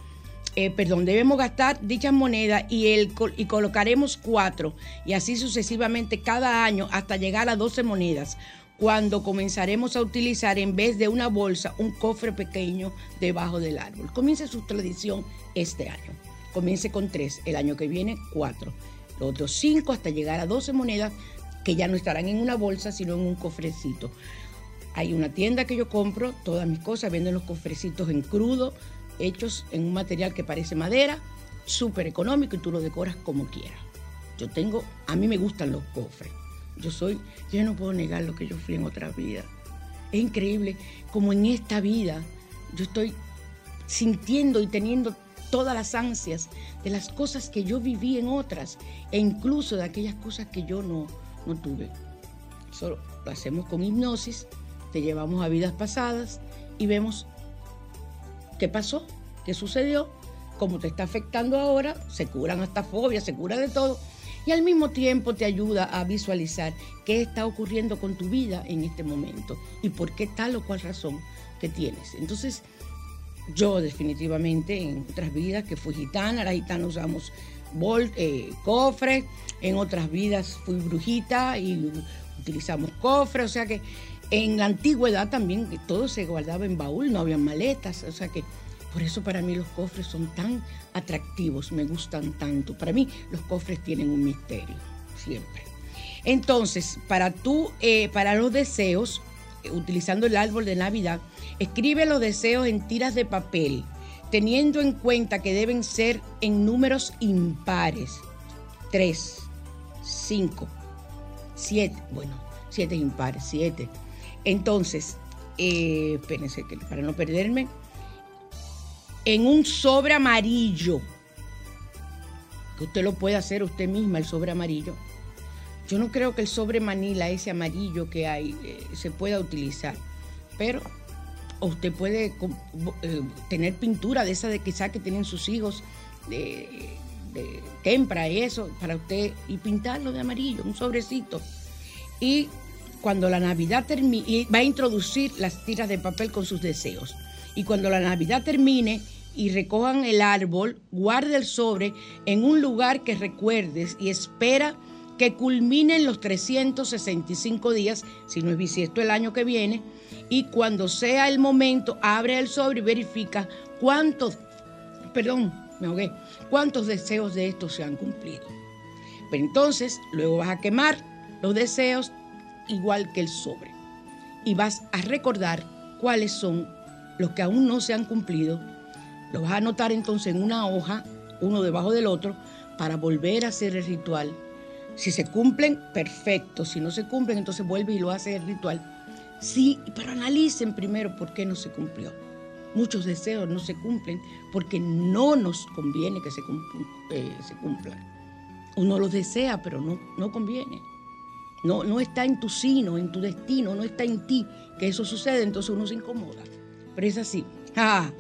Eh, perdón, debemos gastar dichas monedas y, el, y colocaremos cuatro, y así sucesivamente cada año hasta llegar a 12 monedas cuando comenzaremos a utilizar en vez de una bolsa un cofre pequeño debajo del árbol. Comience su tradición este año. Comience con tres, el año que viene cuatro, los otros cinco hasta llegar a 12 monedas que ya no estarán en una bolsa sino en un cofrecito. Hay una tienda que yo compro, todas mis cosas, venden los cofrecitos en crudo, hechos en un material que parece madera, súper económico y tú lo decoras como quieras. Yo tengo, a mí me gustan los cofres. Yo soy, yo no puedo negar lo que yo fui en otra vida. Es increíble como en esta vida yo estoy sintiendo y teniendo todas las ansias de las cosas que yo viví en otras e incluso de aquellas cosas que yo no, no tuve. Solo lo hacemos con hipnosis, te llevamos a vidas pasadas y vemos qué pasó, qué sucedió, cómo te está afectando ahora, se curan hasta fobias, se cura de todo. Y al mismo tiempo te ayuda a visualizar qué está ocurriendo con tu vida en este momento y por qué tal o cual razón que tienes. Entonces, yo definitivamente en otras vidas que fui gitana, las gitanas usamos bol, eh, cofres, en otras vidas fui brujita y utilizamos cofres, o sea que en la antigüedad también todo se guardaba en baúl, no había maletas, o sea que por eso para mí los cofres son tan atractivos, me gustan tanto. Para mí los cofres tienen un misterio, siempre. Entonces, para tú, eh, para los deseos, utilizando el árbol de Navidad, escribe los deseos en tiras de papel, teniendo en cuenta que deben ser en números impares. Tres, cinco, siete, bueno, siete impares, siete. Entonces, eh, espérense que para no perderme, en un sobre amarillo, que usted lo puede hacer usted misma, el sobre amarillo. Yo no creo que el sobre Manila, ese amarillo que hay, eh, se pueda utilizar, pero usted puede eh, tener pintura de esa de quizá que tienen sus hijos de, de tempra y eso, para usted, y pintarlo de amarillo, un sobrecito. Y cuando la Navidad termine, va a introducir las tiras de papel con sus deseos. Y cuando la Navidad termine, y recojan el árbol, guarde el sobre en un lugar que recuerdes y espera que culminen los 365 días, si no es bisiesto el año que viene, y cuando sea el momento, abre el sobre y verifica cuántos, perdón, me ahogué, cuántos deseos de estos se han cumplido. Pero entonces, luego vas a quemar los deseos igual que el sobre y vas a recordar cuáles son los que aún no se han cumplido lo vas a anotar entonces en una hoja, uno debajo del otro, para volver a hacer el ritual. Si se cumplen, perfecto. Si no se cumplen, entonces vuelve y lo hace el ritual. Sí, pero analicen primero por qué no se cumplió. Muchos deseos no se cumplen porque no nos conviene que se, eh, cumplan. Uno los desea, pero no, no conviene. No, no está en tu sino, en tu destino, no está en ti que eso sucede, entonces uno se incomoda. Pero es así. Ah,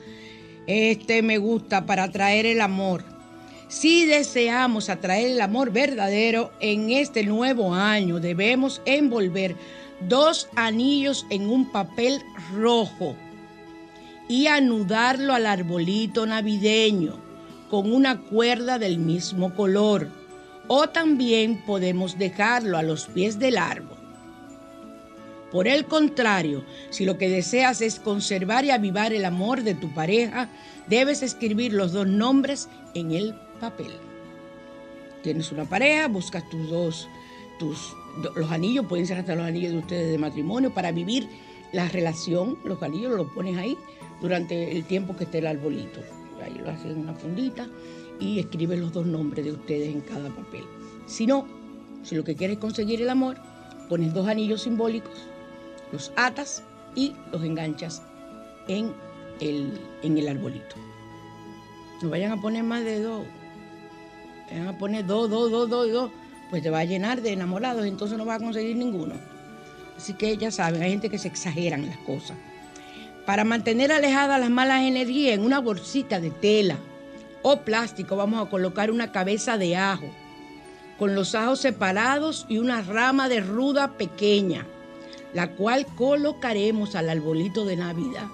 este me gusta para atraer el amor. Si deseamos atraer el amor verdadero en este nuevo año, debemos envolver dos anillos en un papel rojo y anudarlo al arbolito navideño con una cuerda del mismo color. O también podemos dejarlo a los pies del árbol. Por el contrario, si lo que deseas es conservar y avivar el amor de tu pareja, debes escribir los dos nombres en el papel. Tienes una pareja, buscas tus dos, tus, los anillos, pueden ser hasta los anillos de ustedes de matrimonio, para vivir la relación, los anillos los pones ahí durante el tiempo que esté el arbolito. Ahí lo haces en una fundita y escribes los dos nombres de ustedes en cada papel. Si no, si lo que quieres es conseguir el amor, pones dos anillos simbólicos los atas y los enganchas en el, en el arbolito. no vayan a poner más de dos. Vayan a poner dos, dos, dos, dos, dos. Pues te va a llenar de enamorados, entonces no va a conseguir ninguno. Así que ya saben, hay gente que se exageran las cosas. Para mantener alejadas las malas energías, en una bolsita de tela o plástico vamos a colocar una cabeza de ajo, con los ajos separados y una rama de ruda pequeña, la cual colocaremos al arbolito de Navidad.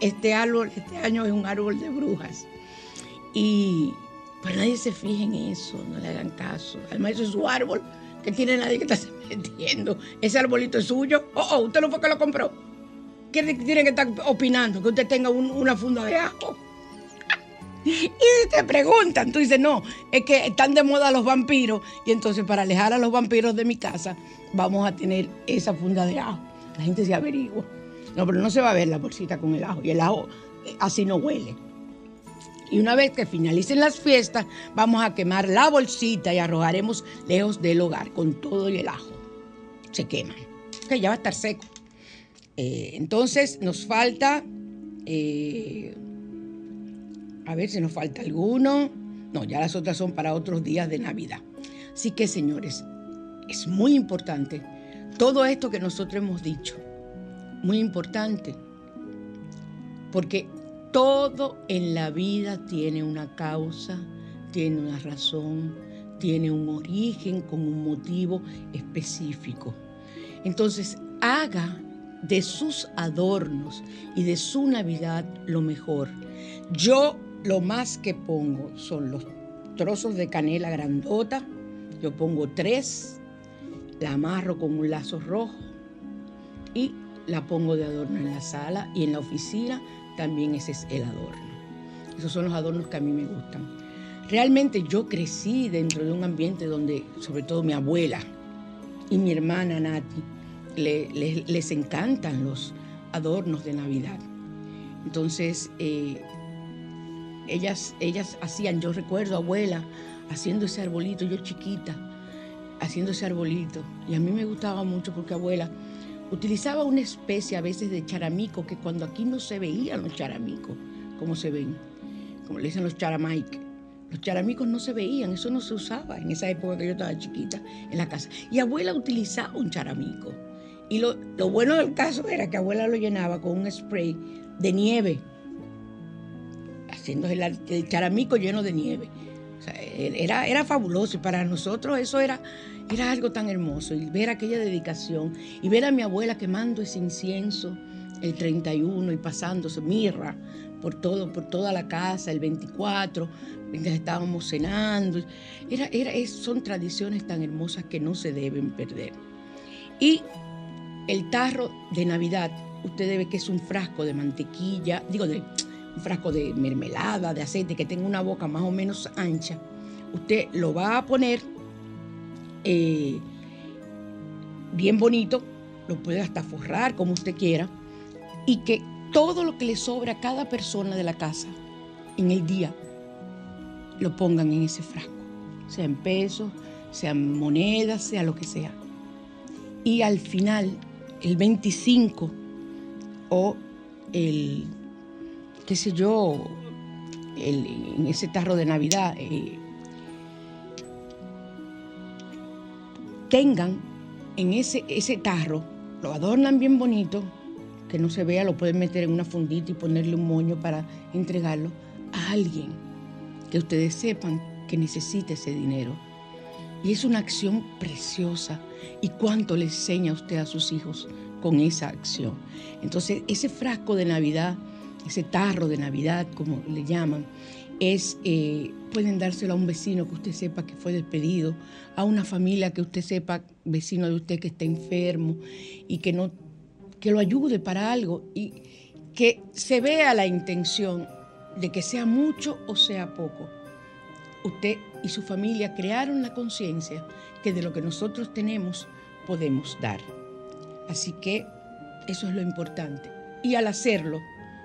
Este árbol, este año es un árbol de brujas. Y pues nadie se fije en eso, no le hagan caso. Además, eso es su árbol, que tiene nadie que está metiendo. Ese arbolito es suyo. Oh, oh, usted no fue que lo compró. ¿Qué tiene que estar opinando? Que usted tenga una funda de ajo. Y te preguntan, tú dices, no, es que están de moda los vampiros y entonces para alejar a los vampiros de mi casa vamos a tener esa funda de ajo. La gente se averigua. No, pero no se va a ver la bolsita con el ajo y el ajo eh, así no huele. Y una vez que finalicen las fiestas, vamos a quemar la bolsita y arrojaremos lejos del hogar con todo y el ajo. Se queman. Que ya va a estar seco. Eh, entonces nos falta, eh, a ver si nos falta alguno. No, ya las otras son para otros días de Navidad. Así que señores, es muy importante todo esto que nosotros hemos dicho. Muy importante. Porque todo en la vida tiene una causa, tiene una razón, tiene un origen con un motivo específico. Entonces, haga de sus adornos y de su Navidad lo mejor. Yo lo más que pongo son los trozos de canela grandota, yo pongo tres, la amarro con un lazo rojo y la pongo de adorno en la sala y en la oficina también ese es el adorno. Esos son los adornos que a mí me gustan. Realmente yo crecí dentro de un ambiente donde, sobre todo mi abuela y mi hermana Nati, les encantan los adornos de Navidad. Entonces, eh, ellas, ellas hacían, yo recuerdo abuela haciendo ese arbolito, yo chiquita, haciendo ese arbolito. Y a mí me gustaba mucho porque abuela utilizaba una especie a veces de charamico que cuando aquí no se veían los charamicos, como se ven, como le dicen los charamaic. Los charamicos no se veían, eso no se usaba en esa época que yo estaba chiquita en la casa. Y abuela utilizaba un charamico. Y lo, bueno del caso era que abuela lo llenaba con un spray de nieve, haciendo el, charamico lleno de nieve. era, era fabuloso y para nosotros eso era, era algo tan hermoso. Y ver aquella dedicación y ver a mi abuela quemando ese incienso el 31 y pasándose mirra por, todo, por toda la casa, el 24, mientras estábamos cenando. Son tradiciones tan hermosas que no se deben perder. Y el tarro de Navidad, usted debe que es un frasco de mantequilla, digo, de, un frasco de mermelada, de aceite, que tenga una boca más o menos ancha. Usted lo va a poner eh, bien bonito, lo puede hasta forrar como usted quiera, y que todo lo que le sobra a cada persona de la casa en el día lo pongan en ese frasco, sea en pesos, sean monedas, sea lo que sea. Y al final el 25 o el, qué sé yo, en ese tarro de Navidad, eh, tengan en ese, ese tarro, lo adornan bien bonito, que no se vea, lo pueden meter en una fundita y ponerle un moño para entregarlo a alguien que ustedes sepan que necesita ese dinero. Y es una acción preciosa. ¿Y cuánto le enseña usted a sus hijos con esa acción? Entonces, ese frasco de Navidad, ese tarro de Navidad, como le llaman, es, eh, pueden dárselo a un vecino que usted sepa que fue despedido, a una familia que usted sepa, vecino de usted que está enfermo y que, no, que lo ayude para algo y que se vea la intención de que sea mucho o sea poco. Usted y su familia crearon la conciencia que de lo que nosotros tenemos podemos dar. Así que eso es lo importante. Y al hacerlo,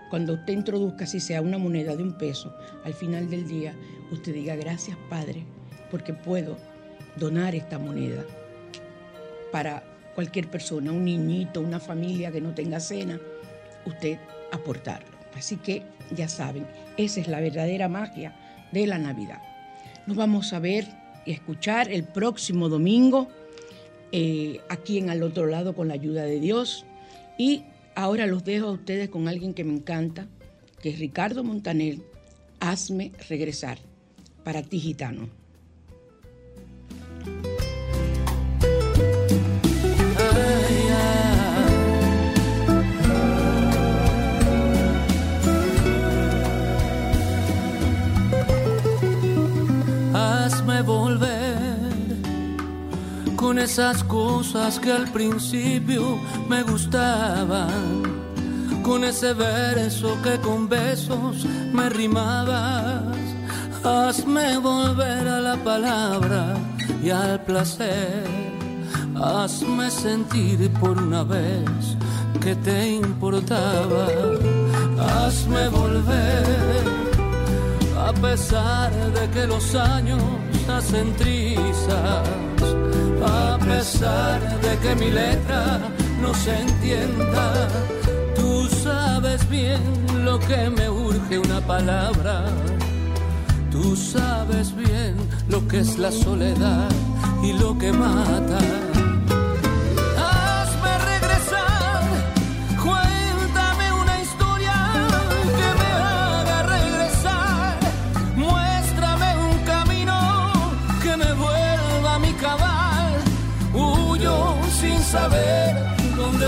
cuando usted introduzca, si sea una moneda de un peso, al final del día, usted diga gracias Padre, porque puedo donar esta moneda para cualquier persona, un niñito, una familia que no tenga cena, usted aportarlo. Así que ya saben, esa es la verdadera magia de la Navidad. Nos vamos a ver y escuchar el próximo domingo eh, aquí en Al Otro Lado con la ayuda de Dios. Y ahora los dejo a ustedes con alguien que me encanta, que es Ricardo Montaner, Hazme regresar. Para ti, gitano. Con esas cosas que al principio me gustaban, con ese verso que con besos me rimabas. Hazme volver a la palabra y al placer. Hazme sentir por una vez que te importaba. Hazme volver a pesar de que los años hacen trizas a pesar de que mi letra no se entienda, tú sabes bien lo que me urge una palabra. Tú sabes bien lo que es la soledad y lo que mata.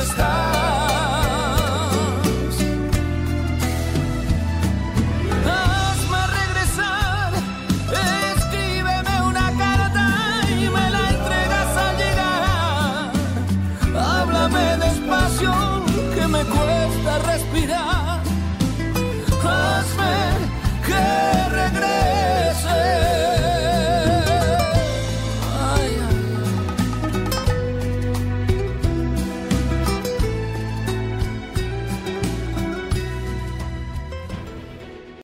Dónde estás.